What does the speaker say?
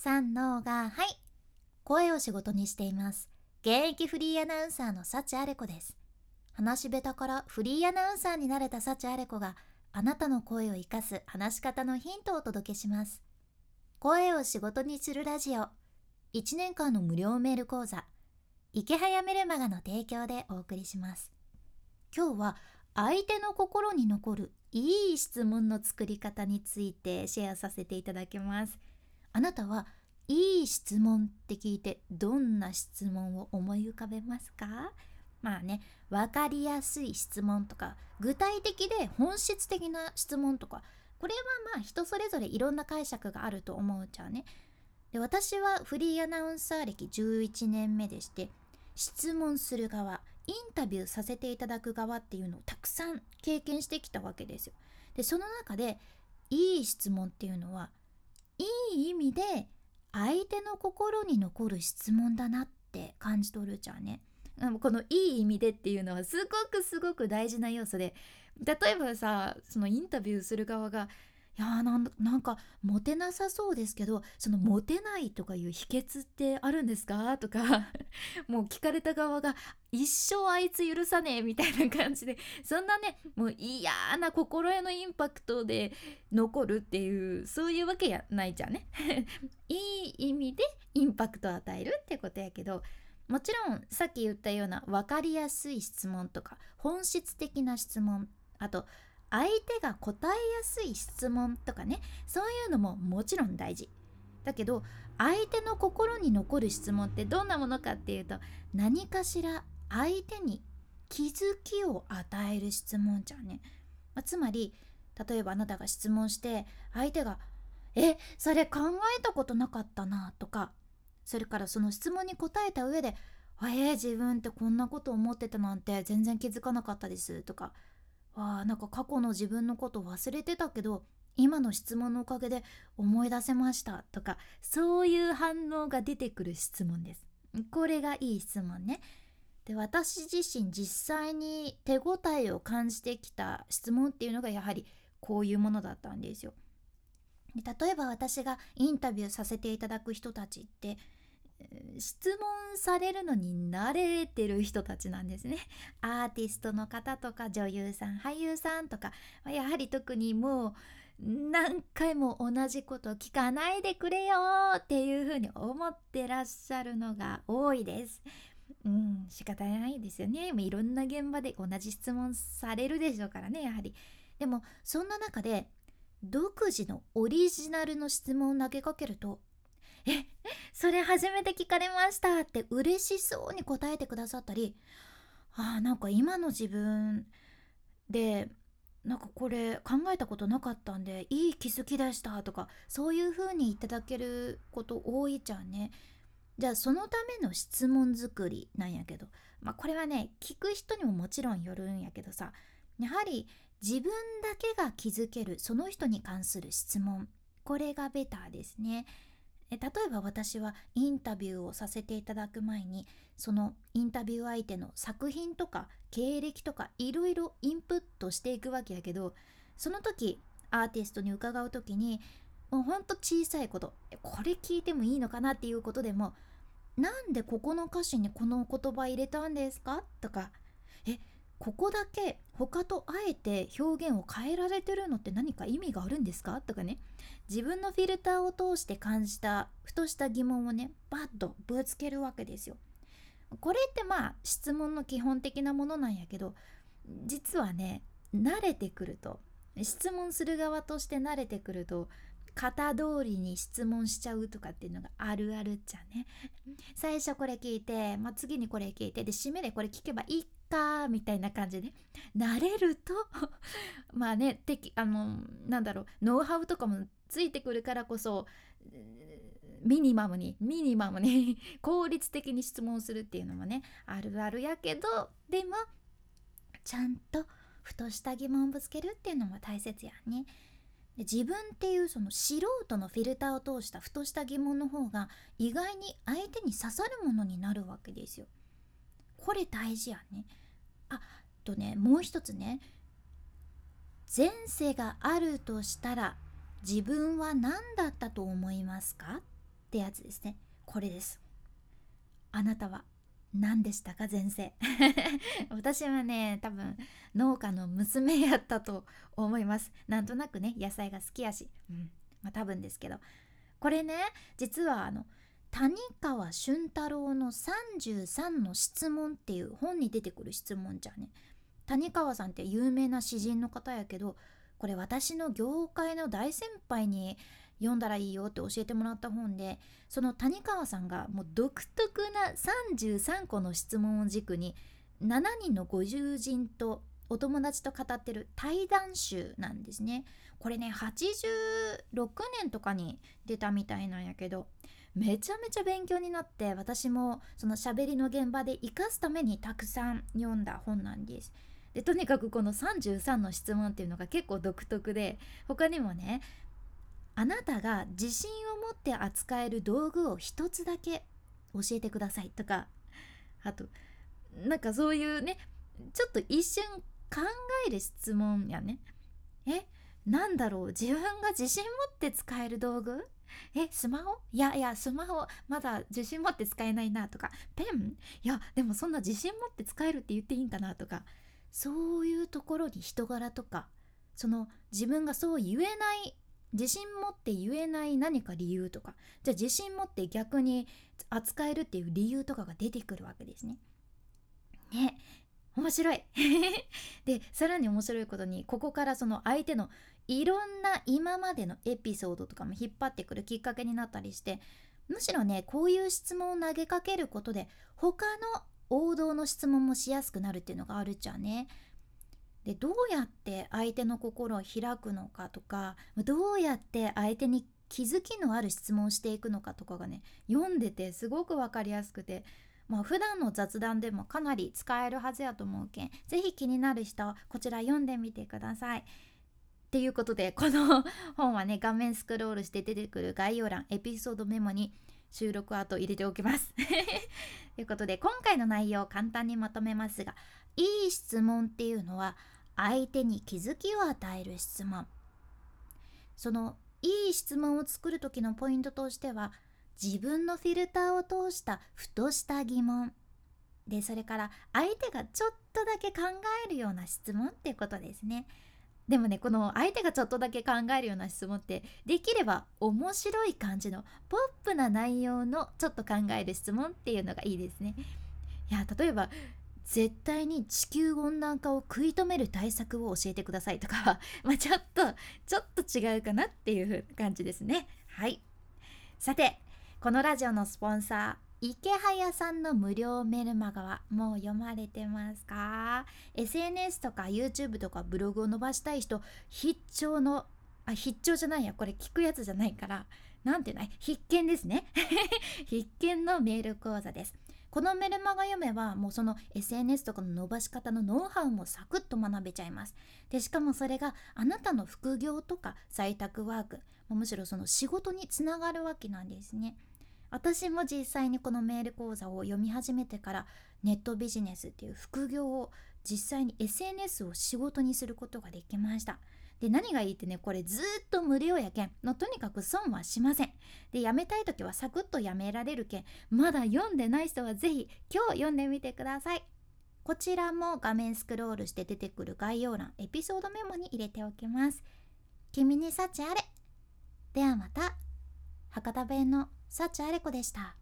三のがはい。声を仕事にしています。現役フリーアナウンサーの幸あれ子です。話し下手からフリーアナウンサーになれた幸あれ子があなたの声を生かす話し方のヒントをお届けします。声を仕事にするラジオ。1年間の無料メール講座。池早メルマガの提供でお送りします。今日は相手の心に残るいい質問の作り方についてシェアさせていただきます。あなたはいい質問って聞いてどんな質問を思い浮かべますか？まあね分かりやすい質問とか具体的で本質的な質問とかこれはまあ人それぞれいろんな解釈があると思うじゃあねで私はフリーアナウンサー歴11年目でして質問する側インタビューさせていただく側っていうのをたくさん経験してきたわけですよ。でその中でいい質問っていうのはいい意味で相手の心に残る質問だなって感じ取るじゃんね。このいい意味でっていうのはすごくすごく大事な要素で例えばさそのインタビューする側がいやなんかモテなさそうですけどそのモテないとかいう秘訣ってあるんですか？とか もう聞かれた側が一生あいつ許さねえみたいな感じでそんなねもう嫌な心得のインパクトで残るっていうそういうわけやないじゃんね。いい意味でインパクトを与えるってことやけどもちろんさっき言ったような分かりやすい質問とか本質的な質問あと相手が答えやすい質問とかねそういうのももちろん大事。だけど相手の心に残る質問ってどんなものかっていうと何かしら相手に気づきを与える質問じゃんね、まあ、つまり例えばあなたが質問して相手が「えそれ考えたことなかったな」とかそれからその質問に答えた上で「えー、自分ってこんなこと思ってたなんて全然気づかなかったです」とかあなんか過去の自分のこと忘れてたけど今の質問のおかげで思い出せましたとかそういう反応が出てくる質問です。これがいい質問ね。で私自身実際に手応えを感じてきた質問っていうのがやはりこういうものだったんですよ。で例えば私がインタビューさせていただく人たちって質問されるのに慣れてる人たちなんですね。アーティストの方とか女優さん俳優さんとかやはり特にもう何回も同じこと聞かないでくれよっていうふうに思ってらっしゃるのが多いです。うん、仕方ないですよね。いろんな現場で同じ質問されるでしょうからね、やはり。でも、そんな中で、独自のオリジナルの質問を投げかけると、えそれ初めて聞かれましたって嬉しそうに答えてくださったりあーなんか今の自分でなんかこれ考えたことなかったんでいい気づきでしたとかそういう風にいただけること多いじゃんね。じゃあそのための質問作りなんやけどまあこれはね聞く人にももちろんよるんやけどさやはり自分だけが気づけるその人に関する質問これがベターですね。例えば私はインタビューをさせていただく前にそのインタビュー相手の作品とか経歴とかいろいろインプットしていくわけやけどその時アーティストに伺う時にもうほんと小さいことこれ聞いてもいいのかなっていうことでもなんでここの歌詞にこの言葉入れたんですか？とかえここだけ他とあえて表現を変えられてるのって何か意味があるんですか？とかね。自分のフィルターを通して感じたふとした疑問をねバッとぶつけるわけですよ。これってまあ質問の基本的なものなんやけど実はね慣れてくると質問する側として慣れてくると型通りに質問しちゃうとかっていうのがあるあるっちゃね。最初これ聞いて、まあ、次にこれ聞いてで締めでこれ聞けばいいか？みたいな感じで慣れると まあねてあのなんだろうノウハウとかもついてくるからこそミニマムにミニマムに 効率的に質問するっていうのもねあるあるやけどでもちゃんとふとした疑問をぶつけるっていうのも大切やね。で自分っていうその素人のフィルターを通したふとした疑問の方が意外に相手に刺さるものになるわけですよ。これ大事やね。あとねもう一つね。前世があるとしたら自分は何だったと思いますか？ってやつですね。これです。あなたは何でしたか？前世。私はね多分農家の娘やったと思います。なんとなくね野菜が好きやし、うん。まあ、多分ですけど。これね実はあの谷川俊太郎の33の質問っていう本に出てくる質問じゃね谷川さんって有名な詩人の方やけどこれ私の業界の大先輩に読んだらいいよって教えてもらった本でその谷川さんがもう独特な33個の質問を軸に7人のご友人とお友達と語ってる対談集なんですね。これね86年とかに出たみたいなんやけどめちゃめちゃ勉強になって私もその喋りの現場で活かすためにたくさん読んだ本なんです。でとにかくこの33の質問っていうのが結構独特で他にもねあなたが自信を持って扱える道具を一つだけ教えてくださいとかあとなんかそういうねちょっと一瞬考える質問やね。えなんだろう？自分が自信持って使える道具？えスマホ？いやいやスマホまだ自信持って使えないなとかペン？いやでもそんな自信持って使えるって言っていいんかなとかそういうところに人柄とかその自分がそう言えない自信持って言えない何か理由とかじゃあ自信持って逆に扱えるっていう理由とかが出てくるわけですね。ね面白い。でさらに面白いことにここからその相手のいろんな今までのエピソードとかも引っ張ってくるきっかけになったりしてむしろねこういう質問を投げかけることで他の王道の質問もしやすくなるっていうのがあるじゃんね。でどうやって相手の心を開くのかとかどうやって相手に気づきのある質問をしていくのかとかがね読んでてすごく分かりやすくてまあ普段の雑談でもかなり使えるはずやと思うけん是非気になる人こちら読んでみてください。っていうことでこの 本はね画面スクロールして出てくる概要欄エピソードメモに収録後入れておきます。ということで今回の内容を簡単にまとめますがいい質問っていうのは相手に気づきを与える質問。そのいい質問を作る時のポイントとしては自分のフィルターを通したふとした疑問。でそれから相手がちょっとだけ考えるような質問っていうことですね。でもねこの相手がちょっとだけ考えるような質問ってできれば面白い感じのポップな内容のちょっと考える質問っていうのがいいですね。いや例えば絶対に地球温暖化を食い止める対策を教えてくださいとか まあちょっとちょっと違うかなっていう感じですね。はい。さてこのラジオのスポンサー池早さんの無料メルマガはもう読まれてますか ?SNS とか YouTube とかブログを伸ばしたい人必聴のあ必聴じゃないやこれ聞くやつじゃないからなんてない必見ですね。必見のメール講座です。このメルマガ読めばもうその SNS とかの伸ばし方のノウハウもサクッと学べちゃいます。でしかもそれがあなたの副業とか在宅ワークむしろその仕事につながるわけなんですね。私も実際にこのメール講座を読み始めてからネットビジネスっていう副業を実際に SNS を仕事にすることができました。で何がいいってねこれずっと無料やけん。のとにかく損はしません。でやめたい時はサクッとやめられるけん。まだ読んでない人は是非今日読んでみてください。こちらも画面スクロールして出てくる概要欄エピソードメモに入れておきます。君に幸あれ。ではまた。博多弁の幸あれ子でした。